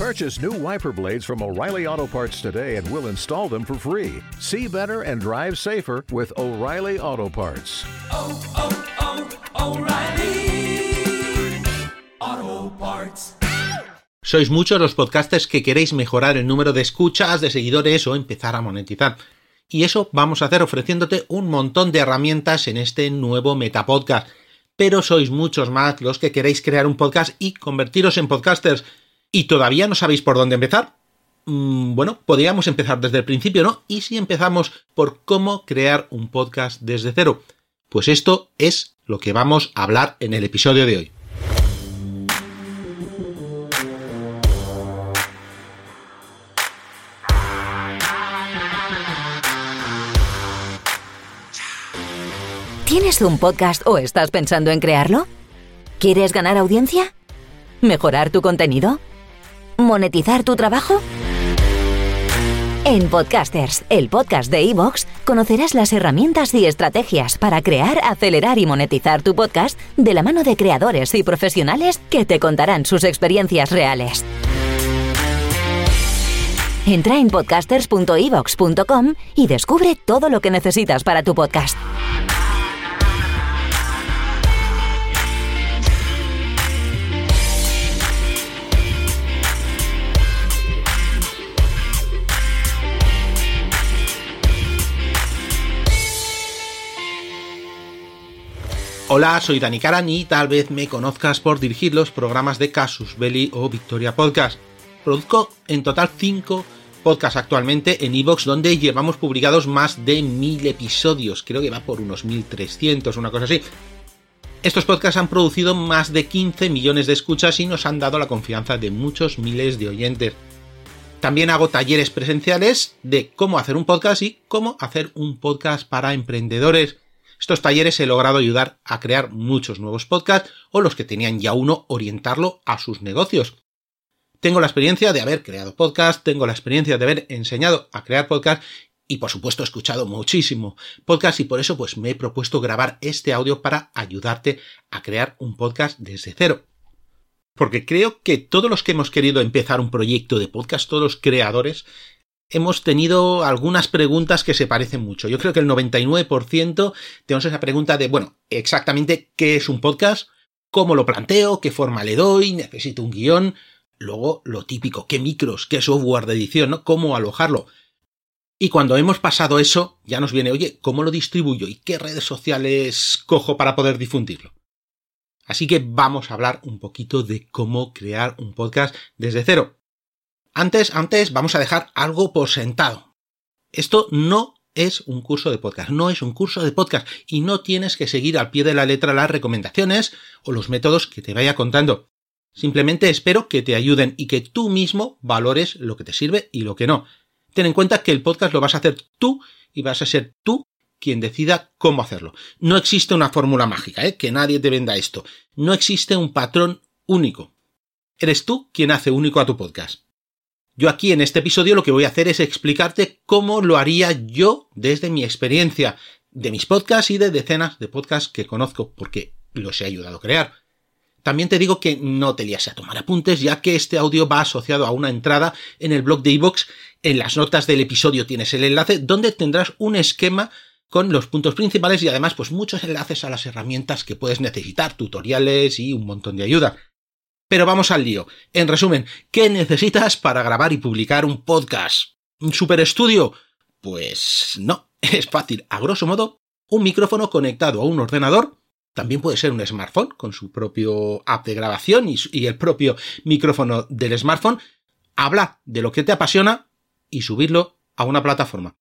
Purchase new wiper blades from O'Reilly Auto Parts today and we'll install them for free. See better and drive safer with O'Reilly Auto Parts. O'Reilly Auto Parts. Sois muchos los podcasters que queréis mejorar el número de escuchas, de seguidores o empezar a monetizar. Y eso vamos a hacer ofreciéndote un montón de herramientas en este nuevo Metapodcast. Pero sois muchos más los que queréis crear un podcast y convertiros en podcasters. ¿Y todavía no sabéis por dónde empezar? Mm, bueno, podríamos empezar desde el principio, ¿no? ¿Y si empezamos por cómo crear un podcast desde cero? Pues esto es lo que vamos a hablar en el episodio de hoy. ¿Tienes un podcast o estás pensando en crearlo? ¿Quieres ganar audiencia? ¿Mejorar tu contenido? ¿Monetizar tu trabajo? En Podcasters, el podcast de Evox, conocerás las herramientas y estrategias para crear, acelerar y monetizar tu podcast de la mano de creadores y profesionales que te contarán sus experiencias reales. Entra en podcasters.evox.com y descubre todo lo que necesitas para tu podcast. Hola, soy Dani Karan y tal vez me conozcas por dirigir los programas de Casus Belli o Victoria Podcast. Produzco en total 5 podcasts actualmente en Evox donde llevamos publicados más de 1000 episodios, creo que va por unos 1300, una cosa así. Estos podcasts han producido más de 15 millones de escuchas y nos han dado la confianza de muchos miles de oyentes. También hago talleres presenciales de cómo hacer un podcast y cómo hacer un podcast para emprendedores. Estos talleres he logrado ayudar a crear muchos nuevos podcasts o los que tenían ya uno orientarlo a sus negocios. Tengo la experiencia de haber creado podcast, tengo la experiencia de haber enseñado a crear podcast y por supuesto he escuchado muchísimo podcast y por eso pues me he propuesto grabar este audio para ayudarte a crear un podcast desde cero. Porque creo que todos los que hemos querido empezar un proyecto de podcast, todos los creadores, hemos tenido algunas preguntas que se parecen mucho. Yo creo que el 99% tenemos esa pregunta de, bueno, exactamente qué es un podcast, cómo lo planteo, qué forma le doy, necesito un guion, luego lo típico, qué micros, qué software de edición, ¿no? cómo alojarlo. Y cuando hemos pasado eso, ya nos viene, oye, ¿cómo lo distribuyo y qué redes sociales cojo para poder difundirlo? Así que vamos a hablar un poquito de cómo crear un podcast desde cero. Antes, antes vamos a dejar algo por sentado. Esto no es un curso de podcast, no es un curso de podcast y no tienes que seguir al pie de la letra las recomendaciones o los métodos que te vaya contando. Simplemente espero que te ayuden y que tú mismo valores lo que te sirve y lo que no. Ten en cuenta que el podcast lo vas a hacer tú y vas a ser tú quien decida cómo hacerlo. No existe una fórmula mágica, ¿eh? que nadie te venda esto. No existe un patrón único. Eres tú quien hace único a tu podcast. Yo aquí en este episodio lo que voy a hacer es explicarte cómo lo haría yo desde mi experiencia de mis podcasts y de decenas de podcasts que conozco porque los he ayudado a crear. También te digo que no te lías a tomar apuntes ya que este audio va asociado a una entrada en el blog de iVoox. En las notas del episodio tienes el enlace donde tendrás un esquema con los puntos principales y además pues muchos enlaces a las herramientas que puedes necesitar, tutoriales y un montón de ayuda. Pero vamos al lío. En resumen, ¿qué necesitas para grabar y publicar un podcast? ¿Un super estudio? Pues no, es fácil. A grosso modo, un micrófono conectado a un ordenador, también puede ser un smartphone con su propio app de grabación y, el propio micrófono del smartphone, hablar de lo que te apasiona y subirlo a una plataforma.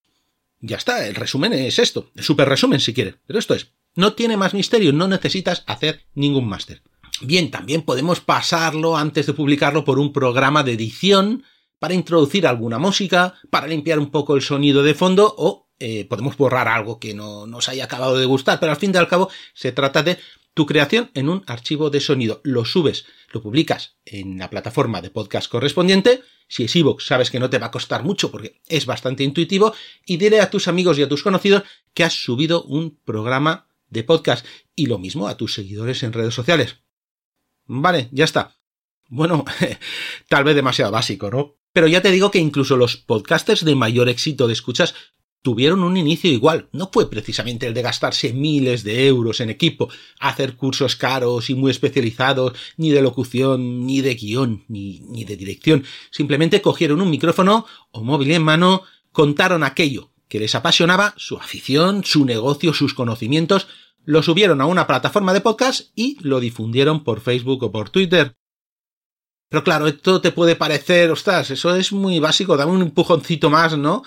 Ya está, el resumen es esto, el super resumen si quieres, pero esto es, no tiene más misterio, no necesitas hacer ningún máster. Bien, también podemos pasarlo antes de publicarlo por un programa de edición para introducir alguna música, para limpiar un poco el sonido de fondo o eh, podemos borrar algo que no nos haya acabado de gustar, pero al fin y al cabo se trata de tu creación en un archivo de sonido. Lo subes, lo publicas en la plataforma de podcast correspondiente. Si es iVoox, sabes que no te va a costar mucho porque es bastante intuitivo. Y dile a tus amigos y a tus conocidos que has subido un programa de podcast. Y lo mismo a tus seguidores en redes sociales. Vale, ya está. Bueno, tal vez demasiado básico, ¿no? Pero ya te digo que incluso los podcasters de mayor éxito de escuchas tuvieron un inicio igual. No fue precisamente el de gastarse miles de euros en equipo, hacer cursos caros y muy especializados, ni de locución, ni de guion, ni, ni de dirección. Simplemente cogieron un micrófono o móvil en mano, contaron aquello que les apasionaba, su afición, su negocio, sus conocimientos, lo subieron a una plataforma de podcast y lo difundieron por Facebook o por Twitter. Pero claro, esto te puede parecer, ostras, eso es muy básico, dame un empujoncito más, ¿no?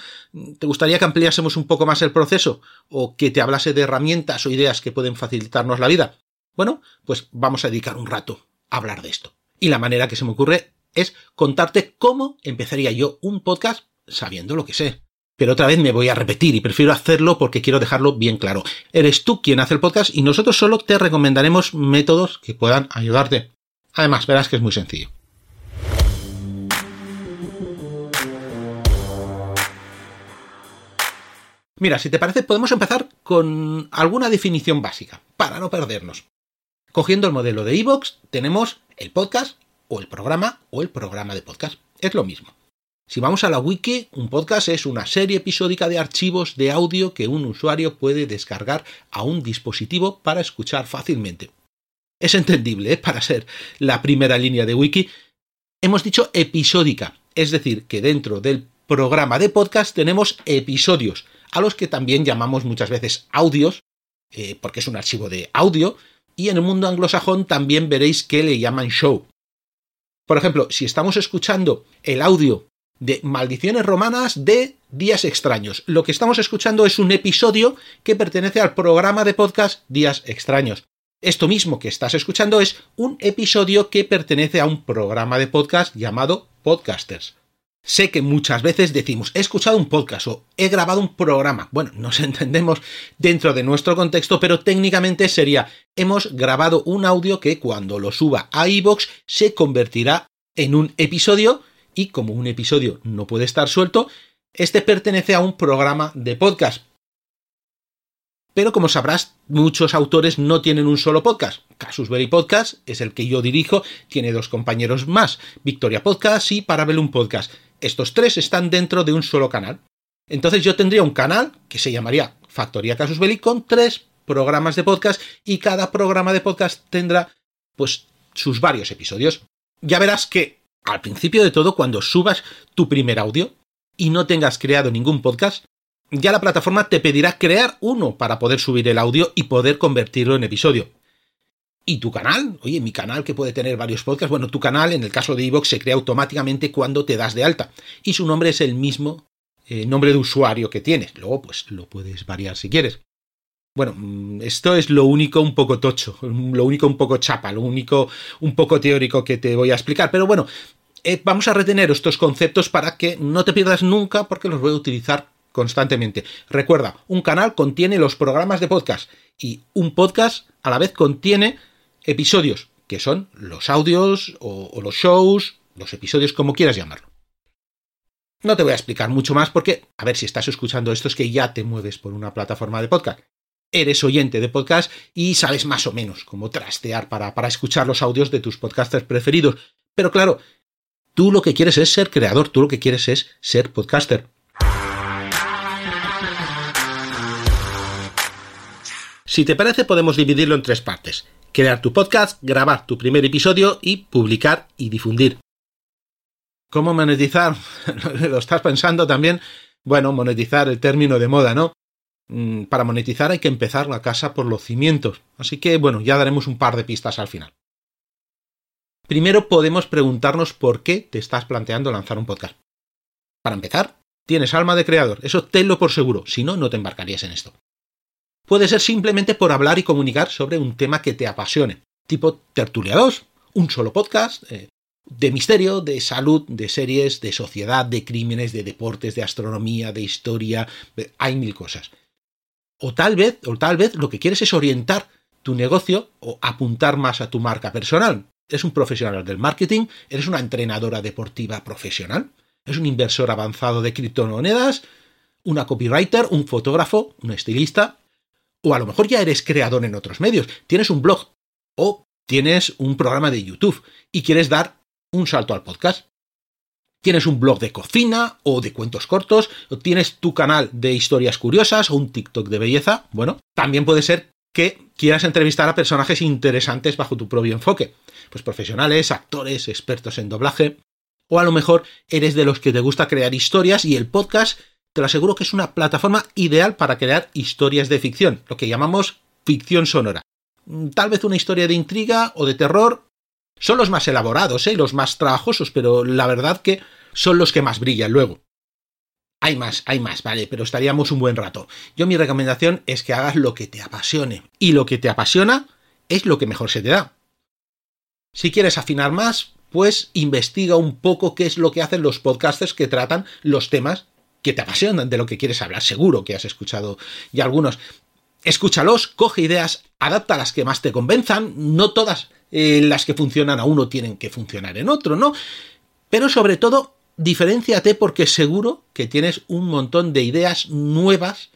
¿Te gustaría que ampliásemos un poco más el proceso? ¿O que te hablase de herramientas o ideas que pueden facilitarnos la vida? Bueno, pues vamos a dedicar un rato a hablar de esto. Y la manera que se me ocurre es contarte cómo empezaría yo un podcast sabiendo lo que sé. Pero otra vez me voy a repetir y prefiero hacerlo porque quiero dejarlo bien claro. Eres tú quien hace el podcast y nosotros solo te recomendaremos métodos que puedan ayudarte. Además, verás que es muy sencillo. Mira, si te parece, podemos empezar con alguna definición básica, para no perdernos. Cogiendo el modelo de Evox, tenemos el podcast, o el programa, o el programa de podcast. Es lo mismo. Si vamos a la wiki, un podcast es una serie episódica de archivos de audio que un usuario puede descargar a un dispositivo para escuchar fácilmente. Es entendible, ¿eh? para ser la primera línea de wiki. Hemos dicho episódica, es decir, que dentro del programa de podcast tenemos episodios, a los que también llamamos muchas veces audios, eh, porque es un archivo de audio, y en el mundo anglosajón también veréis que le llaman show. Por ejemplo, si estamos escuchando el audio de Maldiciones Romanas de Días Extraños, lo que estamos escuchando es un episodio que pertenece al programa de podcast Días Extraños. Esto mismo que estás escuchando es un episodio que pertenece a un programa de podcast llamado Podcasters. Sé que muchas veces decimos he escuchado un podcast o he grabado un programa. Bueno, nos entendemos dentro de nuestro contexto, pero técnicamente sería hemos grabado un audio que cuando lo suba a iVoox se convertirá en un episodio y como un episodio no puede estar suelto, este pertenece a un programa de podcast. Pero como sabrás, muchos autores no tienen un solo podcast. Casus Belli Podcast es el que yo dirijo, tiene dos compañeros más, Victoria Podcast y Parabellum Podcast estos tres están dentro de un solo canal. Entonces yo tendría un canal que se llamaría Factoría Casus Belli con tres programas de podcast y cada programa de podcast tendrá pues sus varios episodios. Ya verás que al principio de todo cuando subas tu primer audio y no tengas creado ningún podcast, ya la plataforma te pedirá crear uno para poder subir el audio y poder convertirlo en episodio. ¿Y tu canal? Oye, mi canal que puede tener varios podcasts. Bueno, tu canal en el caso de Evox se crea automáticamente cuando te das de alta. Y su nombre es el mismo eh, nombre de usuario que tienes. Luego, pues lo puedes variar si quieres. Bueno, mm, esto es lo único un poco tocho, lo único un poco chapa, lo único un poco teórico que te voy a explicar. Pero bueno, eh, vamos a retener estos conceptos para que no te pierdas nunca porque los voy a utilizar constantemente. Recuerda, un canal contiene los programas de podcast y un podcast a la vez contiene episodios, que son los audios o, los shows, los episodios como quieras llamarlo. No te voy a explicar mucho más porque, a ver si estás escuchando esto es que ya te mueves por una plataforma de podcast. Eres oyente de podcast y sabes más o menos cómo trastear para, para escuchar los audios de tus podcasters preferidos. Pero claro, tú lo que quieres es ser creador, tú lo que quieres es ser podcaster. Si te parece, podemos dividirlo en tres partes crear tu podcast, grabar tu primer episodio y publicar y difundir. ¿Cómo monetizar? ¿Lo estás pensando también? Bueno, monetizar el término de moda, ¿no? Mm, para monetizar hay que empezar la casa por los cimientos. Así que, bueno, ya daremos un par de pistas al final. Primero podemos preguntarnos por qué te estás planteando lanzar un podcast. Para empezar, tienes alma de creador, eso tenlo por seguro, si no, no te embarcarías en esto. Puede ser simplemente por hablar y comunicar sobre un tema que te apasione, tipo tertuliados, un solo podcast, eh, de misterio, de salud, de series, de sociedad, de crímenes, de deportes, de astronomía, de historia, hay mil cosas. O tal vez, o tal vez lo que quieres es orientar tu negocio o apuntar más a tu marca personal. Eres un profesional del marketing, eres una entrenadora deportiva profesional, eres un inversor avanzado de criptomonedas, una copywriter, un fotógrafo, un estilista, o a lo mejor ya eres creador en otros medios, tienes un blog o tienes un programa de YouTube y quieres dar un salto al podcast. Tienes un blog de cocina o de cuentos cortos, o tienes tu canal de historias curiosas o un TikTok de belleza. Bueno, también puede ser que quieras entrevistar a personajes interesantes bajo tu propio enfoque. Pues profesionales, actores, expertos en doblaje. O a lo mejor eres de los que te gusta crear historias y el podcast te lo aseguro que es una plataforma ideal para crear historias de ficción, lo que llamamos ficción sonora. Mm, tal vez una historia de intriga o de terror son los más elaborados, ¿eh? los más trabajosos, pero la verdad que son los que más brillan luego. Hay más, hay más, vale, pero estaríamos un buen rato. Yo mi recomendación es que hagas lo que te apasione. Y lo que te apasiona es lo que mejor se te da. Si quieres afinar más, pues investiga un poco qué es lo que hacen los podcasters que tratan los temas que te apasionan, de lo que quieres hablar. Seguro que has escuchado ya algunos. Escúchalos, coge ideas, adapta las que más te convenzan. No todas eh, las que funcionan a uno tienen que funcionar en otro, ¿no? Pero sobre todo, diferenciate porque seguro que tienes un montón de ideas nuevas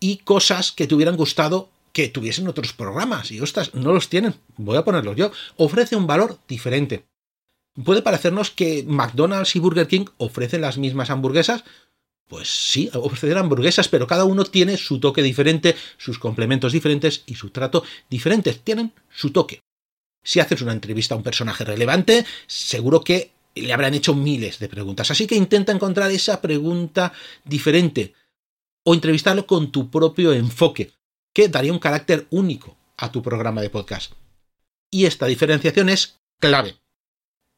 y cosas que te hubieran gustado que tuviesen otros programas. Y ostras, no los tienen. Voy a ponerlos yo. Ofrece un valor diferente. Puede parecernos que McDonald's y Burger King ofrecen las mismas hamburguesas, pues sí, ofrecer hamburguesas, pero cada uno tiene su toque diferente, sus complementos diferentes y su trato diferentes. Tienen su toque. Si haces una entrevista a un personaje relevante, seguro que le habrán hecho miles de preguntas. Así que intenta encontrar esa pregunta diferente o entrevistarlo con tu propio enfoque, que daría un carácter único a tu programa de podcast. Y esta diferenciación es clave.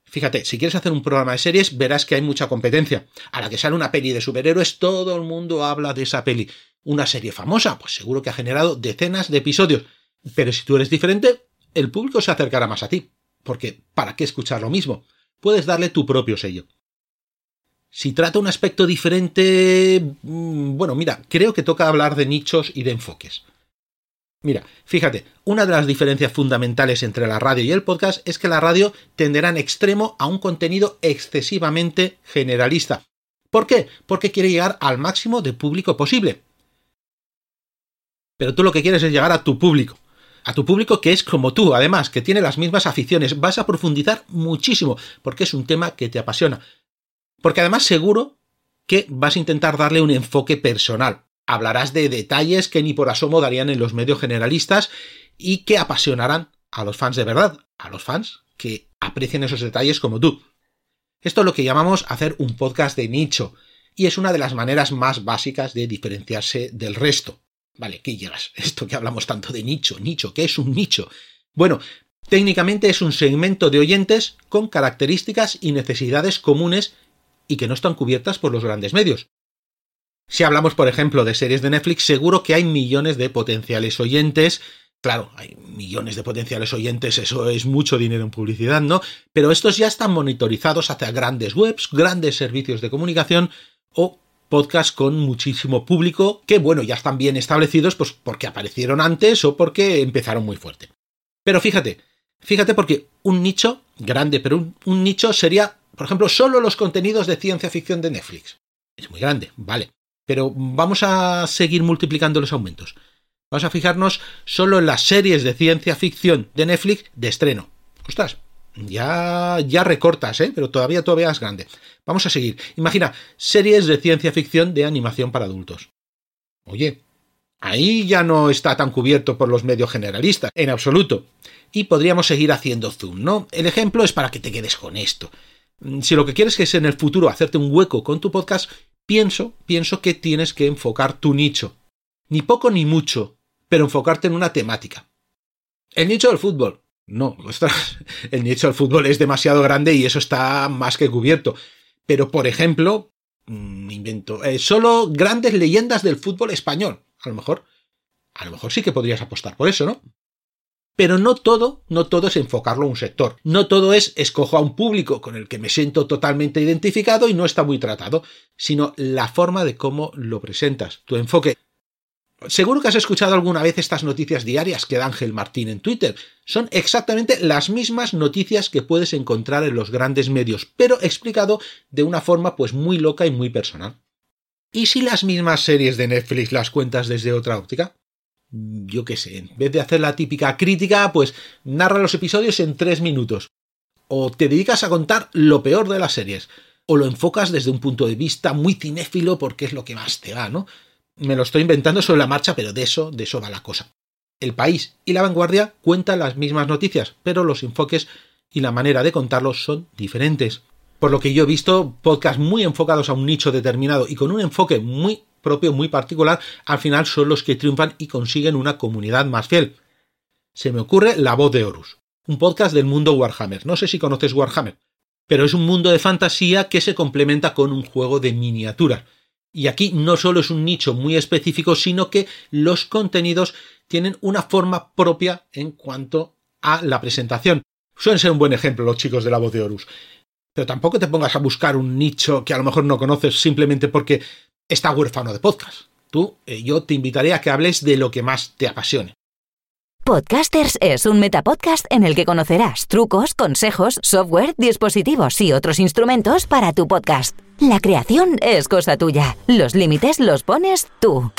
Fíjate, si quieres hacer un programa de series, verás que hay mucha competencia. A la que sale una peli de superhéroes, todo el mundo habla de esa peli. Una serie famosa, pues seguro que ha generado decenas de episodios. Pero si tú eres diferente, el público se acercará más a ti. Porque, ¿para qué escuchar lo mismo? Puedes darle tu propio sello. Si trata un aspecto diferente, mm, bueno, mira, creo que toca hablar de nichos y de enfoques. Mira, fíjate, una de las diferencias fundamentales entre la radio y el podcast es que la radio tenderá en extremo a un contenido excesivamente generalista. ¿Por qué? Porque quiere llegar al máximo de público posible. Pero tú lo que quieres es llegar a tu público. A tu público que es como tú, además, que tiene las mismas aficiones. Vas a profundizar muchísimo, porque es un tema que te apasiona. Porque además seguro que vas a intentar darle un enfoque personal hablarás de detalles que ni por asomo darían en los medios generalistas y que apasionarán a los fans de verdad, a los fans que aprecien esos detalles como tú. Esto es lo que llamamos hacer un podcast de nicho, y es una de las maneras más básicas de diferenciarse del resto. Vale, ¿qué llegas? Esto que hablamos tanto de nicho, nicho, ¿qué es un nicho? Bueno, técnicamente es un segmento de oyentes con características y necesidades comunes y que no están cubiertas por los grandes medios. Si hablamos, por ejemplo, de series de Netflix, seguro que hay millones de potenciales oyentes. Claro, hay millones de potenciales oyentes, eso es mucho dinero en publicidad, ¿no? Pero estos ya están monitorizados hacia grandes webs, grandes servicios de comunicación o podcasts con muchísimo público que, bueno, ya están bien establecidos, pues porque aparecieron antes o porque empezaron muy fuerte. Pero fíjate, fíjate porque un nicho grande, pero un, un nicho sería, por ejemplo, solo los contenidos de ciencia ficción de Netflix. Es muy grande, vale. Pero vamos a seguir multiplicando los aumentos. Vamos a fijarnos solo en las series de ciencia ficción de Netflix de estreno. Ostras, ya, ya recortas, ¿eh? Pero todavía, todavía es grande. Vamos a seguir. Imagina, series de ciencia ficción de animación para adultos. Oye, ahí ya no está tan cubierto por los medios generalistas, en absoluto. Y podríamos seguir haciendo zoom, ¿no? El ejemplo es para que te quedes con esto. Si lo que quieres es en el futuro hacerte un hueco con tu podcast, pienso, pienso que tienes que enfocar tu nicho. Ni poco ni mucho, pero enfocarte en una temática. El nicho del fútbol. No, ostras, el nicho del fútbol es demasiado grande y eso está más que cubierto. Pero, por ejemplo, mm, invento, eh, solo grandes leyendas del fútbol español. A lo mejor, a lo mejor sí que podrías apostar por eso, ¿no? Pero no todo, no todo es enfocarlo a un sector. No todo es escojo a un público con el que me siento totalmente identificado y no está muy tratado, sino la forma de cómo lo presentas, tu enfoque. Seguro que has escuchado alguna vez estas noticias diarias que da Ángel Martín en Twitter. Son exactamente las mismas noticias que puedes encontrar en los grandes medios, pero explicado de una forma pues muy loca y muy personal. ¿Y si las mismas series de Netflix las cuentas desde otra óptica? yo qué sé, en vez de hacer la típica crítica, pues narra los episodios en tres minutos. o te dedicas a contar lo peor de las series, o lo enfocas desde un punto de vista muy cinéfilo porque es lo que más te va, ¿no? Me lo estoy inventando sobre la marcha, pero de eso, de eso va la cosa. El país y la vanguardia cuentan las mismas noticias, pero los enfoques y la manera de contarlos son diferentes. Por lo que yo he visto podcasts muy enfocados a un nicho determinado y con un enfoque muy propio, muy particular, al final son los que triunfan y consiguen una comunidad más fiel. Se me ocurre La Voz de Horus, un podcast del mundo Warhammer. No sé si conoces Warhammer, pero es un mundo de fantasía que se complementa con un juego de miniatura. Y aquí no solo es un nicho muy específico, sino que los contenidos tienen una forma propia en cuanto a la presentación. Suelen ser un buen ejemplo los chicos de la voz de Horus. Pero tampoco te pongas a buscar un nicho que a lo mejor no conoces simplemente porque está huérfano de podcast. Tú, eh, yo te invitaría a que hables de lo que más te apasione. Podcasters es un metapodcast en el que conocerás trucos, consejos, software, dispositivos y otros instrumentos para tu podcast. La creación es cosa tuya. Los límites los pones tú.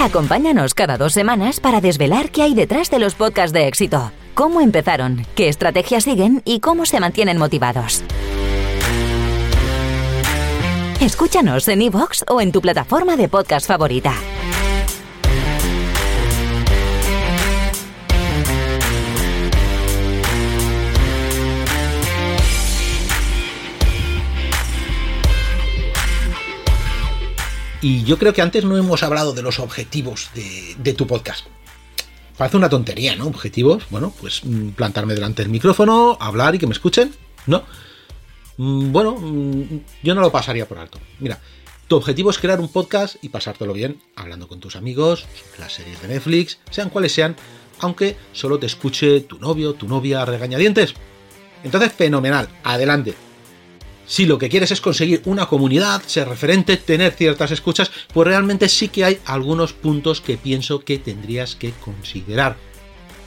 Acompáñanos cada dos semanas para desvelar qué hay detrás de los podcasts de éxito, cómo empezaron, qué estrategias siguen y cómo se mantienen motivados. Escúchanos en iVoox o en tu plataforma de podcast favorita. Y yo creo que antes no hemos hablado de los objetivos de, tu podcast. Parece una tontería, ¿no? Objetivos, bueno, pues mm, plantarme delante del micrófono, hablar y que me escuchen, ¿no? Mm, Bueno, mm, yo no lo pasaría por alto. Mira, tu objetivo es crear un podcast y pasártelo bien hablando con tus amigos, las series de Netflix, sean cuales sean, aunque solo te escuche tu novio, tu novia regañadientes. Entonces, fenomenal, adelante. Si lo que quieres es conseguir una comunidad, ser referente, tener ciertas escuchas, pues realmente sí que hay algunos puntos que pienso que tendrías que considerar.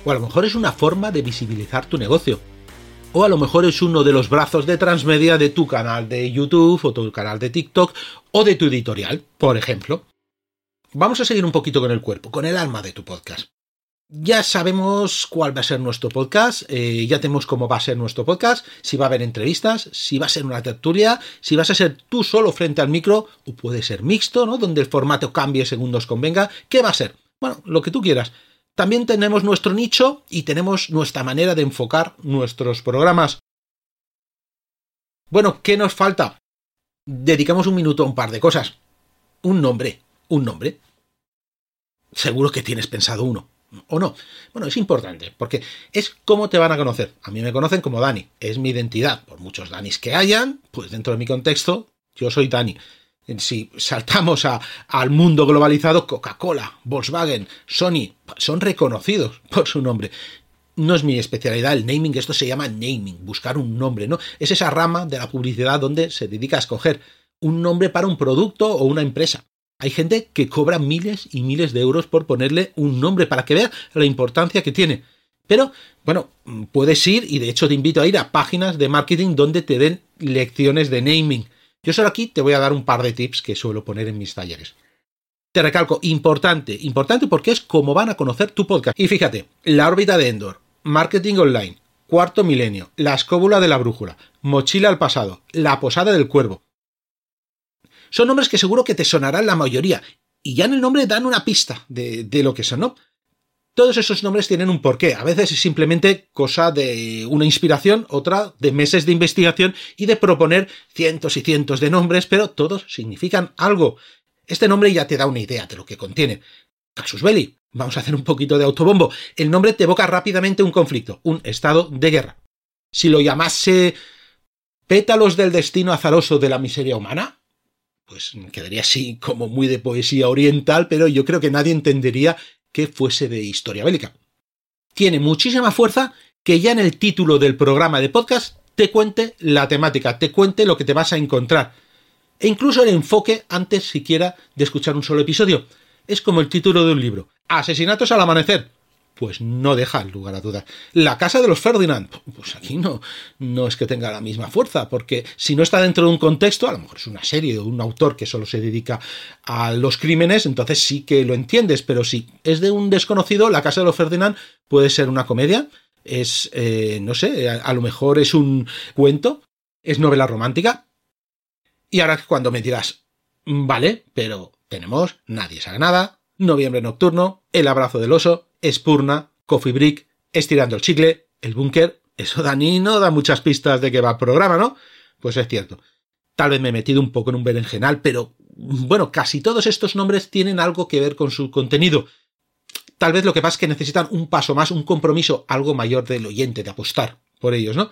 O a lo mejor es una forma de visibilizar tu negocio. O a lo mejor es uno de los brazos de transmedia de tu canal de YouTube o tu canal de TikTok o de tu editorial, por ejemplo. Vamos a seguir un poquito con el cuerpo, con el alma de tu podcast. Ya sabemos cuál va a ser nuestro podcast, eh, ya tenemos cómo va a ser nuestro podcast, si va a haber entrevistas, si va a ser una tertulia, si vas a ser tú solo frente al micro, o puede ser mixto, ¿no? Donde el formato cambie según nos convenga. ¿Qué va a ser? Bueno, lo que tú quieras. También tenemos nuestro nicho y tenemos nuestra manera de enfocar nuestros programas. Bueno, ¿qué nos falta? Dedicamos un minuto a un par de cosas. Un nombre, un nombre. Seguro que tienes pensado uno. ¿O no? Bueno, es importante, porque es cómo te van a conocer. A mí me conocen como Dani, es mi identidad. Por muchos Danis que hayan, pues dentro de mi contexto, yo soy Dani. Si saltamos a, al mundo globalizado, Coca-Cola, Volkswagen, Sony, son reconocidos por su nombre. No es mi especialidad el naming, esto se llama naming, buscar un nombre, ¿no? Es esa rama de la publicidad donde se dedica a escoger un nombre para un producto o una empresa. Hay gente que cobra miles y miles de euros por ponerle un nombre para que vea la importancia que tiene. Pero, bueno, puedes ir y de hecho te invito a ir a páginas de marketing donde te den lecciones de naming. Yo solo aquí te voy a dar un par de tips que suelo poner en mis talleres. Te recalco, importante, importante porque es como van a conocer tu podcast. Y fíjate, la órbita de Endor, marketing online, cuarto milenio, la escóbula de la brújula, mochila al pasado, la posada del cuervo. Son nombres que seguro que te sonarán la mayoría, y ya en el nombre dan una pista de, de lo que son, ¿no? Todos esos nombres tienen un porqué. A veces es simplemente cosa de una inspiración, otra de meses de investigación y de proponer cientos y cientos de nombres, pero todos significan algo. Este nombre ya te da una idea de lo que contiene. Casus Belli. Vamos a hacer un poquito de autobombo. El nombre te evoca rápidamente un conflicto, un estado de guerra. Si lo llamase pétalos del destino azaroso de la miseria humana, pues quedaría así como muy de poesía oriental, pero yo creo que nadie entendería que fuese de historia bélica. Tiene muchísima fuerza que ya en el título del programa de podcast te cuente la temática, te cuente lo que te vas a encontrar. E incluso el enfoque antes siquiera de escuchar un solo episodio. Es como el título de un libro. Asesinatos al amanecer. Pues no deja lugar a dudas. La casa de los Ferdinand, pues aquí no, no es que tenga la misma fuerza, porque si no está dentro de un contexto, a lo mejor es una serie o un autor que solo se dedica a los crímenes, entonces sí que lo entiendes, pero si es de un desconocido, la casa de los Ferdinand puede ser una comedia, es, eh, no sé, a, lo mejor es un cuento, es novela romántica. Y ahora cuando me dirás, vale, pero tenemos Nadie sabe nada, Noviembre Nocturno, El Abrazo del Oso, Espurna, Coffee Brick, Estirando el Chicle, El Búnker. Eso, Dani, no da muchas pistas de que va el programa, ¿no? Pues es cierto. Tal vez me he metido un poco en un berenjenal, pero bueno, casi todos estos nombres tienen algo que ver con su contenido. Tal vez lo que pasa es que necesitan un paso más, un compromiso algo mayor del oyente, de apostar por ellos, ¿no?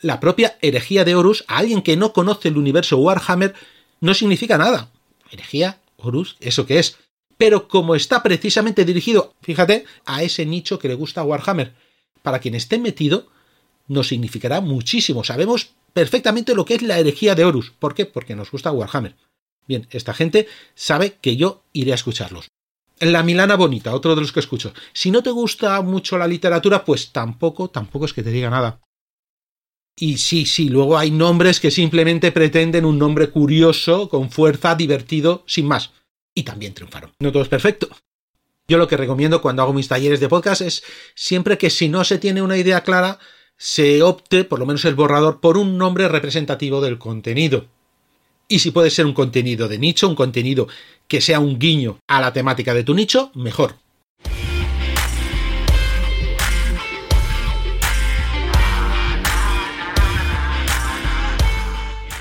La propia herejía de Horus, a alguien que no conoce el universo Warhammer, no significa nada. Herejía, Horus, ¿eso qué es? Pero como está precisamente dirigido, fíjate, a ese nicho que le gusta Warhammer, para quien esté metido, nos significará muchísimo. Sabemos perfectamente lo que es la herejía de Horus. ¿Por qué? Porque nos gusta Warhammer. Bien, esta gente sabe que yo iré a escucharlos. La Milana Bonita, otro de los que escucho. Si no te gusta mucho la literatura, pues tampoco, tampoco es que te diga nada. Y sí, sí, luego hay nombres que simplemente pretenden un nombre curioso, con fuerza, divertido, sin más. Y también triunfaron. No todo es perfecto. Yo lo que recomiendo cuando hago mis talleres de podcast es siempre que si no se tiene una idea clara, se opte, por lo menos el borrador, por un nombre representativo del contenido. Y si puede ser un contenido de nicho, un contenido que sea un guiño a la temática de tu nicho, mejor.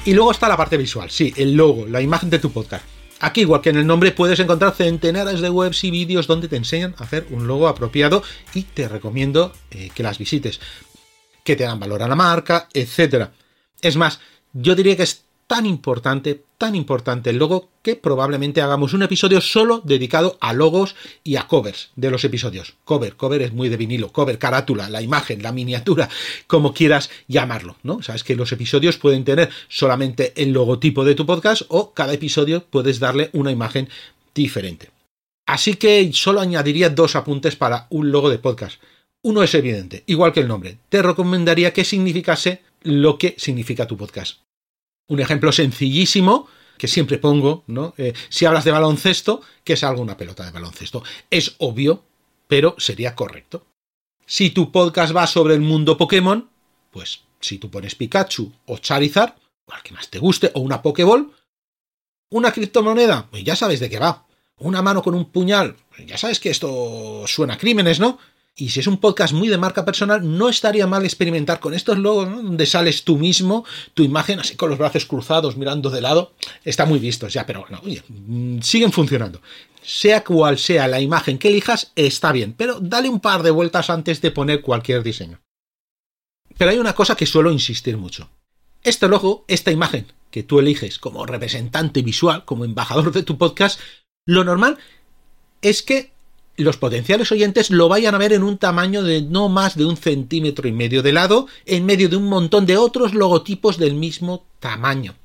Y luego está la parte visual, sí, el logo, la imagen de tu podcast. Aquí, igual que en el nombre, puedes encontrar centenares de webs y vídeos donde te enseñan a hacer un logo apropiado y te recomiendo eh, que las visites, que te dan valor a la marca, etc. Es más, yo diría que es tan importante, tan importante el logo, que probablemente hagamos un episodio solo dedicado a logos y a covers de los episodios. Cover, cover es muy de vinilo, cover, carátula, la imagen, la miniatura, como quieras llamarlo, ¿no? Sabes que los episodios pueden tener solamente el logotipo de tu podcast o cada episodio puedes darle una imagen diferente. Así que solo añadiría dos apuntes para un logo de podcast. Uno es evidente, igual que el nombre. Te recomendaría que significase lo que significa tu podcast. Un ejemplo sencillísimo que siempre pongo, ¿no? Eh, si hablas de baloncesto, que salga una pelota de baloncesto. Es obvio, pero sería correcto. Si tu podcast va sobre el mundo Pokémon, pues si tú pones Pikachu o Charizard, o al que más te guste, o una Pokéball, una criptomoneda, pues ya sabes de qué va. Una mano con un puñal, pues ya sabes que esto suena a crímenes, ¿no? Y si es un podcast muy de marca personal, no estaría mal experimentar con estos logos, ¿no? donde sales tú mismo, tu imagen así con los brazos cruzados, mirando de lado. Está muy visto ya, pero no, oye, mm, siguen funcionando. Sea cual sea la imagen que elijas, está bien, pero dale un par de vueltas antes de poner cualquier diseño. Pero hay una cosa que suelo insistir mucho. Este logo, esta imagen que tú eliges como representante visual, como embajador de tu podcast, lo normal es que los potenciales oyentes lo vayan a ver en un tamaño de no más de un centímetro y medio de lado, en medio de un montón de otros logotipos del mismo tamaño.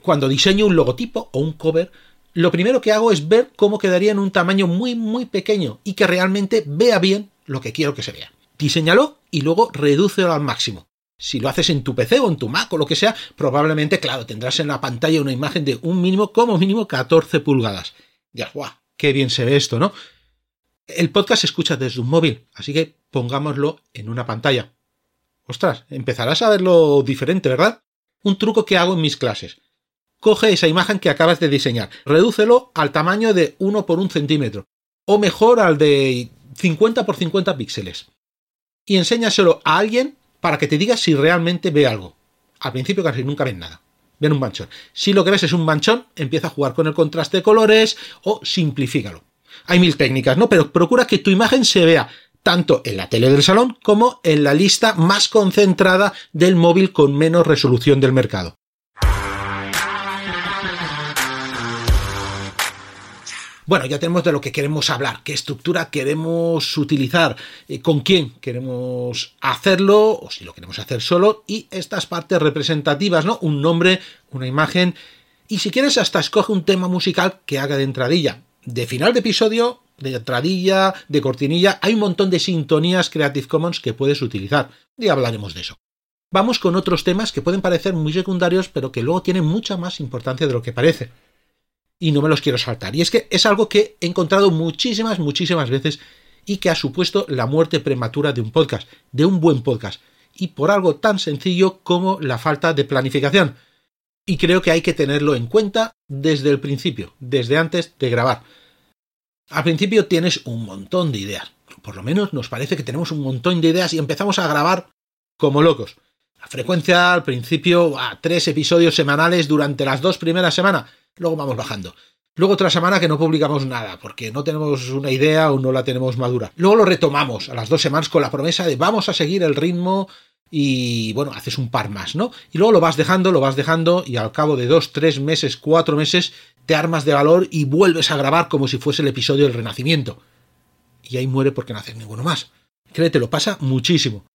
Cuando diseño un logotipo o un cover, lo primero que hago es ver cómo quedaría en un tamaño muy muy pequeño y que realmente vea bien lo que quiero que se vea. Diseñalo y luego redúcelo al máximo. Si lo haces en tu PC o en tu Mac o lo que sea, probablemente, claro, tendrás en la pantalla una imagen de un mínimo, como mínimo, 14 pulgadas. Ya, guau, qué bien se ve esto, ¿no? El podcast se escucha desde un móvil, así que pongámoslo en una pantalla. Ostras, empezarás a verlo diferente, ¿verdad? Un truco que hago en mis clases. Coge esa imagen que acabas de diseñar, redúcelo al tamaño de 1 por 1 centímetro, o mejor al de 50 por 50 píxeles, y enséñaselo a alguien para que te diga si realmente ve algo. Al principio casi nunca ven nada. Ven un manchón. Si lo que ves es un manchón, empieza a jugar con el contraste de colores o simplifícalo. Hay mil técnicas, ¿no? Pero procura que tu imagen se vea tanto en la tele del salón como en la lista más concentrada del móvil con menos resolución del mercado. Bueno, ya tenemos de lo que queremos hablar, qué estructura queremos utilizar, eh, con quién queremos hacerlo, o si lo queremos hacer solo, y estas partes representativas, ¿no? Un nombre, una imagen, y si quieres hasta escoge un tema musical que haga de entradilla de final de episodio de entradilla, de cortinilla, hay un montón de sintonías Creative Commons que puedes utilizar. Y hablaremos de eso. Vamos con otros temas que pueden parecer muy secundarios, pero que luego tienen mucha más importancia de lo que parece. Y no me los quiero saltar. Y es que es algo que he encontrado muchísimas, muchísimas veces y que ha supuesto la muerte prematura de un podcast, de un buen podcast. Y por algo tan sencillo como la falta de planificación. Y creo que hay que tenerlo en cuenta desde el principio, desde antes de grabar. Al principio tienes un montón de ideas. Por lo menos nos parece que tenemos un montón de ideas y empezamos a grabar como locos. La frecuencia al principio a tres episodios semanales durante las dos primeras semanas. Luego vamos bajando. Luego otra semana que no publicamos nada porque no tenemos una idea o no la tenemos madura. Luego lo retomamos a las dos semanas con la promesa de vamos a seguir el ritmo y bueno, haces un par más, ¿no? Y luego lo vas dejando, lo vas dejando y al cabo de dos, tres meses, cuatro meses te armas de valor y vuelves a grabar como si fuese el episodio del Renacimiento. Y ahí muere porque no haces ninguno más. Créete, lo pasa muchísimo.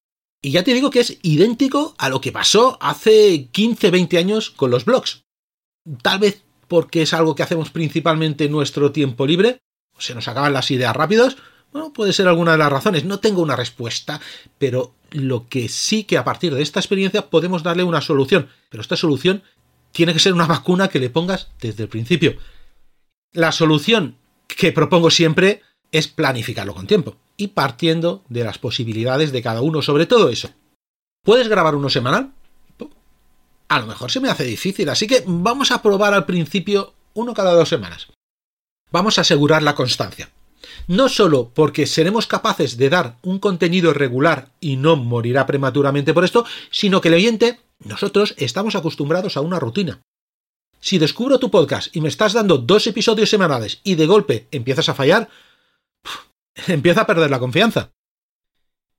Y ya te digo que es idéntico a lo que pasó hace 15, 20 años con los blogs. Tal vez porque es algo que hacemos principalmente en nuestro tiempo libre, se nos acaban las ideas rápidos, bueno, puede ser alguna de las razones, no tengo una respuesta, pero lo que sí que a partir de esta experiencia podemos darle una solución, pero esta solución tiene que ser una vacuna que le pongas desde el principio. La solución que propongo siempre es planificarlo con tiempo y partiendo de las posibilidades de cada uno sobre todo eso. ¿Puedes grabar uno semanal? A lo mejor se me hace difícil, así que vamos a probar al principio uno cada dos semanas. Vamos a asegurar la constancia. No solo porque seremos capaces de dar un contenido regular y no morirá prematuramente por esto, sino que el oyente, nosotros estamos acostumbrados a una rutina. Si descubro tu podcast y me estás dando dos episodios semanales y de golpe empiezas a fallar, empieza a perder la confianza.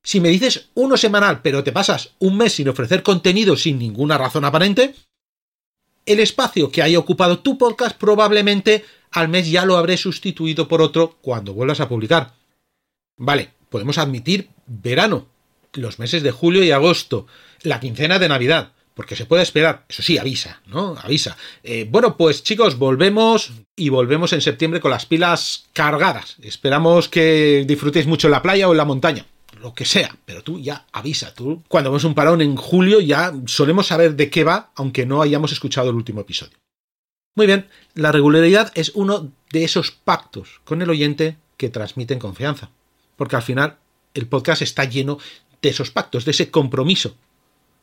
Si me dices uno semanal, pero te pasas un mes sin ofrecer contenido sin ninguna razón aparente, el espacio que haya ocupado tu podcast probablemente al mes ya lo habré sustituido por otro cuando vuelvas a publicar. Vale, podemos admitir verano, los meses de julio y agosto, la quincena de Navidad, porque se puede esperar. Eso sí, avisa, ¿no? Avisa. Eh, bueno, pues chicos, volvemos y volvemos en septiembre con las pilas cargadas. Esperamos que disfrutéis mucho en la playa o en la montaña lo que sea, pero tú ya avisa, tú cuando vemos un parón en julio ya solemos saber de qué va, aunque no hayamos escuchado el último episodio. Muy bien, la regularidad es uno de esos pactos con el oyente que transmiten confianza, porque al final el podcast está lleno de esos pactos, de ese compromiso,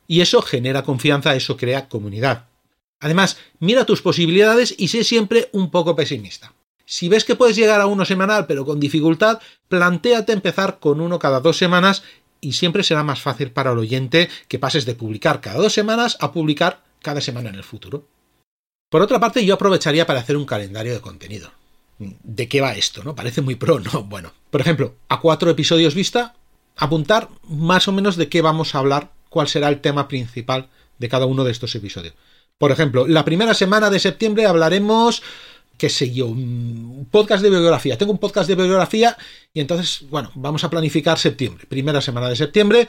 y eso genera confianza, eso crea comunidad. Además, mira tus posibilidades y sé siempre un poco pesimista. Si ves que puedes llegar a uno semanal pero con dificultad, plantéate empezar con uno cada dos semanas y siempre será más fácil para el oyente que pases de publicar cada dos semanas a publicar cada semana en el futuro. Por otra parte, yo aprovecharía para hacer un calendario de contenido. ¿De qué va esto? ¿No? Parece muy pro, ¿no? Bueno, por ejemplo, a cuatro episodios vista, apuntar más o menos de qué vamos a hablar, cuál será el tema principal de cada uno de estos episodios. Por ejemplo, la primera semana de septiembre hablaremos qué sé yo, un podcast de biografía. Tengo un podcast de biografía y entonces, bueno, vamos a planificar septiembre. Primera semana de septiembre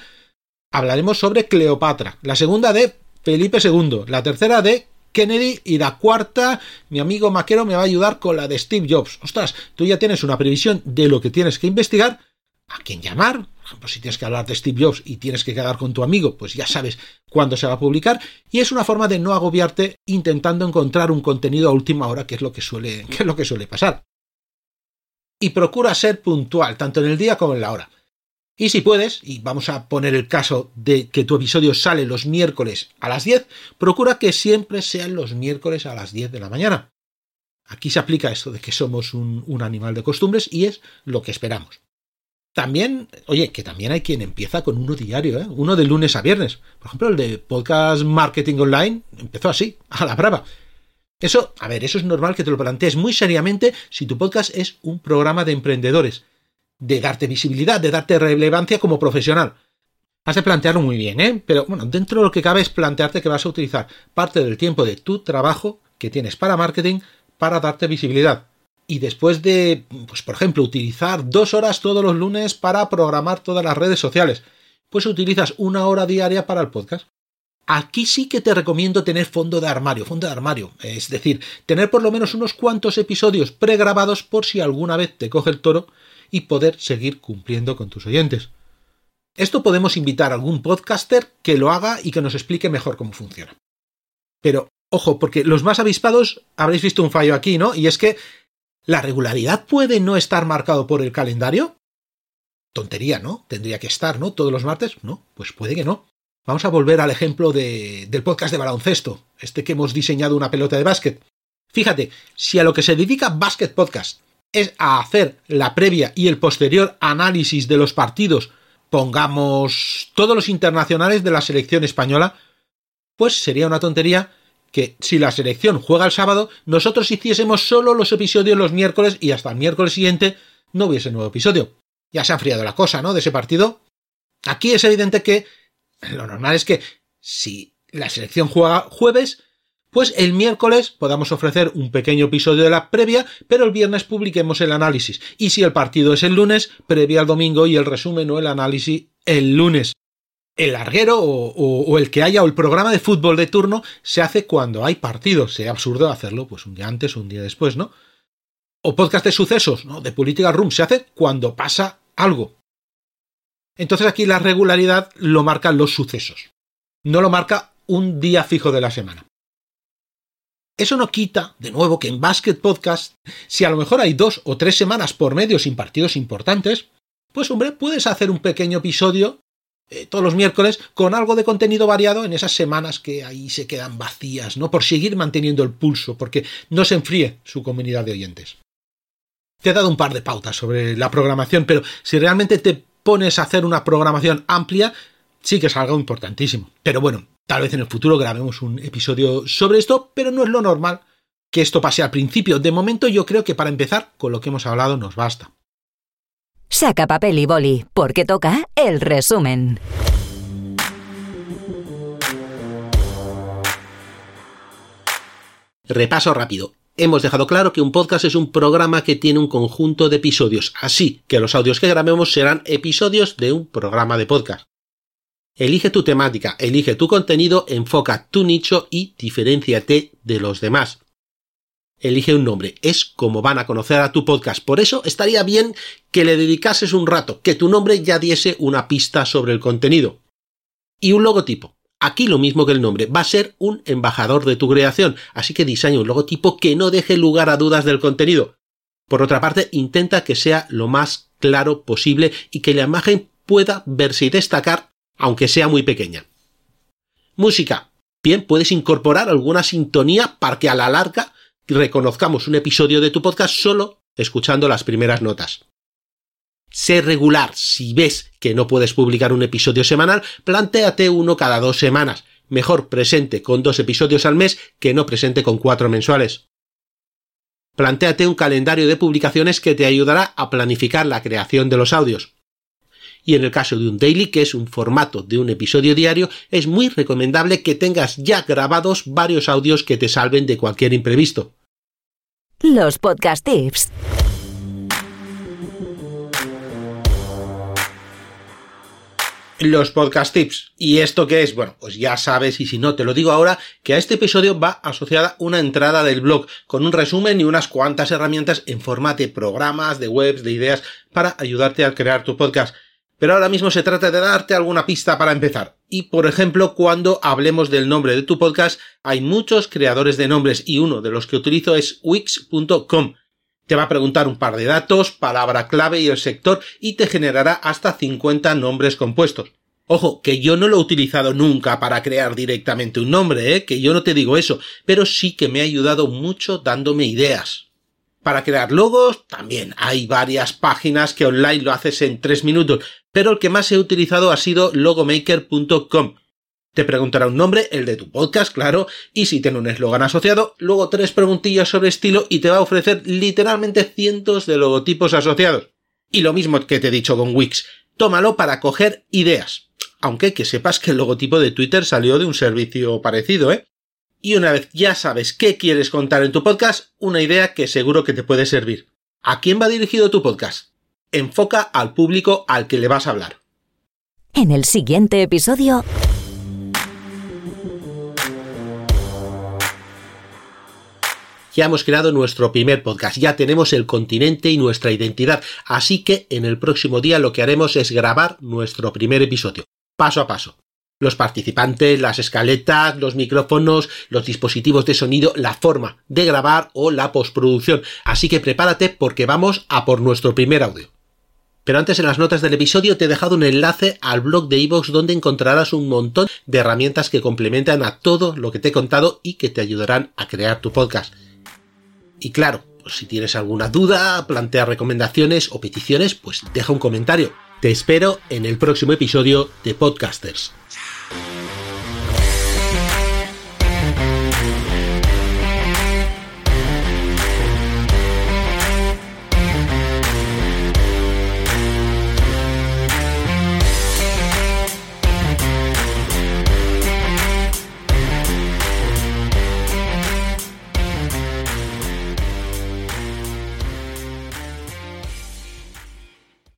hablaremos sobre Cleopatra. La segunda de Felipe II. La tercera de Kennedy y la cuarta, mi amigo Maquero me va a ayudar con la de Steve Jobs. Ostras, tú ya tienes una previsión de lo que tienes que investigar, a quién llamar, por ejemplo, si tienes que hablar de Steve Jobs y tienes que quedar con tu amigo, pues ya sabes cuándo se va a publicar. Y es una forma de no agobiarte intentando encontrar un contenido a última hora, que es lo que suele, que es lo que suele pasar. Y procura ser puntual, tanto en el día como en la hora. Y si puedes, y vamos a poner el caso de que tu episodio sale los miércoles a las 10, procura que siempre sean los miércoles a las 10 de la mañana. Aquí se aplica esto de que somos un, animal de costumbres y es lo que esperamos. También, oye, que también hay quien empieza con uno diario, ¿eh? uno de lunes a viernes. Por ejemplo, el de Podcast Marketing Online empezó así, a la brava. Eso, a ver, eso es normal que te lo plantees muy seriamente si tu podcast es un programa de emprendedores, de darte visibilidad, de darte relevancia como profesional. Has de plantearlo muy bien, ¿eh? Pero bueno, dentro de lo que cabe es plantearte que vas a utilizar parte del tiempo de tu trabajo que tienes para marketing para darte visibilidad y después de, pues por ejemplo, utilizar dos horas todos los lunes para programar todas las redes sociales, pues utilizas una hora diaria para el podcast. Aquí sí que te recomiendo tener fondo de armario, fondo de armario, es decir, tener por lo menos unos cuantos episodios pregrabados por si alguna vez te coge el toro y poder seguir cumpliendo con tus oyentes. Esto podemos invitar a algún podcaster que lo haga y que nos explique mejor cómo funciona. Pero, ojo, porque los más avispados habréis visto un fallo aquí, ¿no? Y es que la regularidad puede no estar marcado por el calendario. Tontería, ¿no? Tendría que estar, ¿no? Todos los martes. No, pues puede que no. Vamos a volver al ejemplo de, del podcast de baloncesto, este que hemos diseñado una pelota de básquet. Fíjate, si a lo que se dedica Basket Podcast es a hacer la previa y el posterior análisis de los partidos, pongamos todos los internacionales de la selección española, pues sería una tontería que si la selección juega el sábado, nosotros hiciésemos solo los episodios los miércoles y hasta el miércoles siguiente no hubiese nuevo episodio. Ya se ha enfriado la cosa, ¿no? De ese partido. Aquí es evidente que lo normal es que si la selección juega jueves, pues el miércoles podamos ofrecer un pequeño episodio de la previa, pero el viernes publiquemos el análisis. Y si el partido es el lunes, previa al domingo y el resumen o el análisis el lunes. El larguero o, el que haya o el programa de fútbol de turno se hace cuando hay partido. Sería absurdo hacerlo pues un día antes o un día después, ¿no? O podcast de sucesos, ¿no? De Political Room se hace cuando pasa algo. Entonces aquí la regularidad lo marcan los sucesos. No lo marca un día fijo de la semana. Eso no quita, de nuevo, que en Basket Podcast, si a lo mejor hay dos o tres semanas por medio sin partidos importantes, pues hombre, puedes hacer un pequeño episodio eh, todos los miércoles con algo de contenido variado en esas semanas que ahí se quedan vacías, ¿no? Por seguir manteniendo el pulso, porque no se enfríe su comunidad de oyentes. Te he dado un par de pautas sobre la programación, pero si realmente te pones a hacer una programación amplia, sí que es algo importantísimo. Pero bueno, tal vez en el futuro grabemos un episodio sobre esto, pero no es lo normal que esto pase al principio. De momento yo creo que para empezar con lo que hemos hablado nos basta. Saca papel y boli, porque toca el resumen. Repaso rápido hemos dejado claro que un podcast es un programa que tiene un conjunto de episodios, así que los audios que grabemos serán episodios de un programa de podcast. Elige tu temática, elige tu contenido, enfoca tu nicho y diferenciate de los demás. Elige un nombre, es como van a conocer a tu podcast. Por eso estaría bien que le dedicases un rato, que tu nombre ya diese una pista sobre el contenido. Y un logotipo. Aquí lo mismo que el nombre, va a ser un embajador de tu creación, así que diseña un logotipo que no deje lugar a dudas del contenido. Por otra parte, intenta que sea lo más claro posible y que la imagen pueda verse y destacar, aunque sea muy pequeña. Música. Bien, puedes incorporar alguna sintonía para que a la larga reconozcamos un episodio de tu podcast solo escuchando las primeras notas. Sé regular. Si ves que no puedes publicar un episodio semanal, plantéate uno cada dos semanas. Mejor presente con dos episodios al mes que no presente con cuatro mensuales. Plantéate un calendario de publicaciones que te ayudará a planificar la creación de los audios. Y en el caso de un daily, que es un formato de un episodio diario, es muy recomendable que tengas ya grabados varios audios que te salven de cualquier imprevisto. Los podcast tips. los podcast tips. ¿Y esto qué es? Bueno, pues ya sabes, y si no te lo digo ahora, que a este episodio va asociada una entrada del blog con un resumen y unas cuantas herramientas en forma de programas, de webs, de ideas para ayudarte a crear tu podcast. Pero ahora mismo se trata de darte alguna pista para empezar. Y por ejemplo, cuando hablemos del nombre de tu podcast, hay muchos creadores de nombres y uno de los que utilizo es wix.com te va a preguntar un par de datos, palabra clave y el sector y te generará hasta 50 nombres compuestos. Ojo, que yo no lo he utilizado nunca para crear directamente un nombre, ¿eh? que yo no te digo eso, pero sí que me ha ayudado mucho dándome ideas. Para crear logos, también hay varias páginas que online lo haces en 3 minutos, pero el que más he utilizado ha sido logomaker.com. Te preguntará un nombre, el de tu podcast, claro, y si tiene un eslogan asociado, luego tres preguntillas sobre estilo y te va a ofrecer literalmente cientos de logotipos asociados. Y lo mismo que te he dicho con Wix, tómalo para coger ideas. Aunque que sepas que el logotipo de Twitter salió de un servicio parecido, ¿eh? Y una vez ya sabes qué quieres contar en tu podcast, una idea que seguro que te puede servir. ¿A quién va dirigido tu podcast? enfoca al público al que le vas a hablar. En el siguiente episodio... Ya hemos creado nuestro primer podcast, ya tenemos el continente y nuestra identidad, así que en el próximo día lo que haremos es grabar nuestro primer episodio, paso a paso. Los participantes, las escaletas, los micrófonos, los dispositivos de sonido, la forma de grabar o la postproducción. Así que prepárate porque vamos a por nuestro primer audio. Pero antes en las notas del episodio te he dejado un enlace al blog de iVoox donde encontrarás un montón de herramientas que complementan a todo lo que te he contado y que te ayudarán a crear tu podcast. Y claro, pues si tienes alguna duda, plantea recomendaciones o peticiones, pues deja un comentario. Te espero en el próximo episodio de Podcasters.